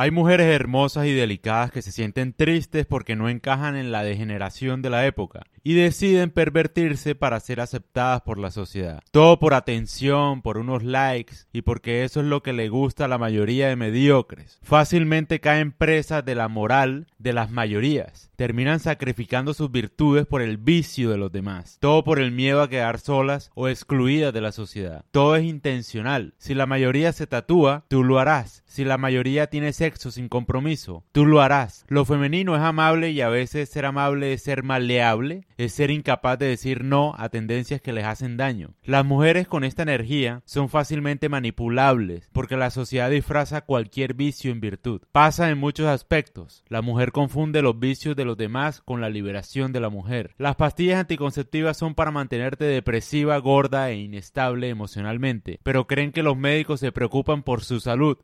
Hay mujeres hermosas y delicadas que se sienten tristes porque no encajan en la degeneración de la época y deciden pervertirse para ser aceptadas por la sociedad. Todo por atención, por unos likes y porque eso es lo que le gusta a la mayoría de mediocres. Fácilmente caen presas de la moral de las mayorías. Terminan sacrificando sus virtudes por el vicio de los demás. Todo por el miedo a quedar solas o excluidas de la sociedad. Todo es intencional. Si la mayoría se tatúa, tú lo harás. Si la mayoría tiene sexo sin compromiso, tú lo harás. Lo femenino es amable y a veces ser amable es ser maleable es ser incapaz de decir no a tendencias que les hacen daño. Las mujeres con esta energía son fácilmente manipulables porque la sociedad disfraza cualquier vicio en virtud. Pasa en muchos aspectos. La mujer confunde los vicios de los demás con la liberación de la mujer. Las pastillas anticonceptivas son para mantenerte depresiva, gorda e inestable emocionalmente, pero creen que los médicos se preocupan por su salud.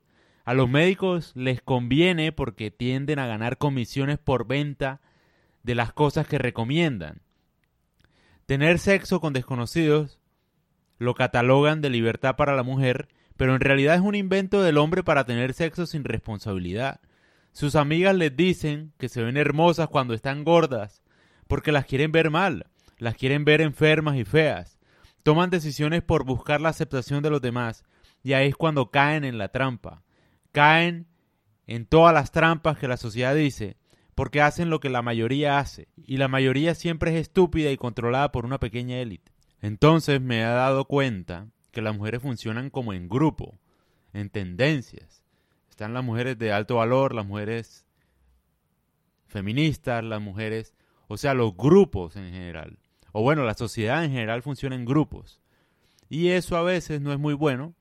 A los médicos les conviene porque tienden a ganar comisiones por venta de las cosas que recomiendan. Tener sexo con desconocidos lo catalogan de libertad para la mujer, pero en realidad es un invento del hombre para tener sexo sin responsabilidad. Sus amigas les dicen que se ven hermosas cuando están gordas, porque las quieren ver mal, las quieren ver enfermas y feas. Toman decisiones por buscar la aceptación de los demás, y ahí es cuando caen en la trampa. Caen en todas las trampas que la sociedad dice, porque hacen lo que la mayoría hace, y la mayoría siempre es estúpida y controlada por una pequeña élite. Entonces me he dado cuenta que las mujeres funcionan como en grupo, en tendencias. Están las mujeres de alto valor, las mujeres feministas, las mujeres, o sea, los grupos en general. O bueno, la sociedad en general funciona en grupos. Y eso a veces no es muy bueno,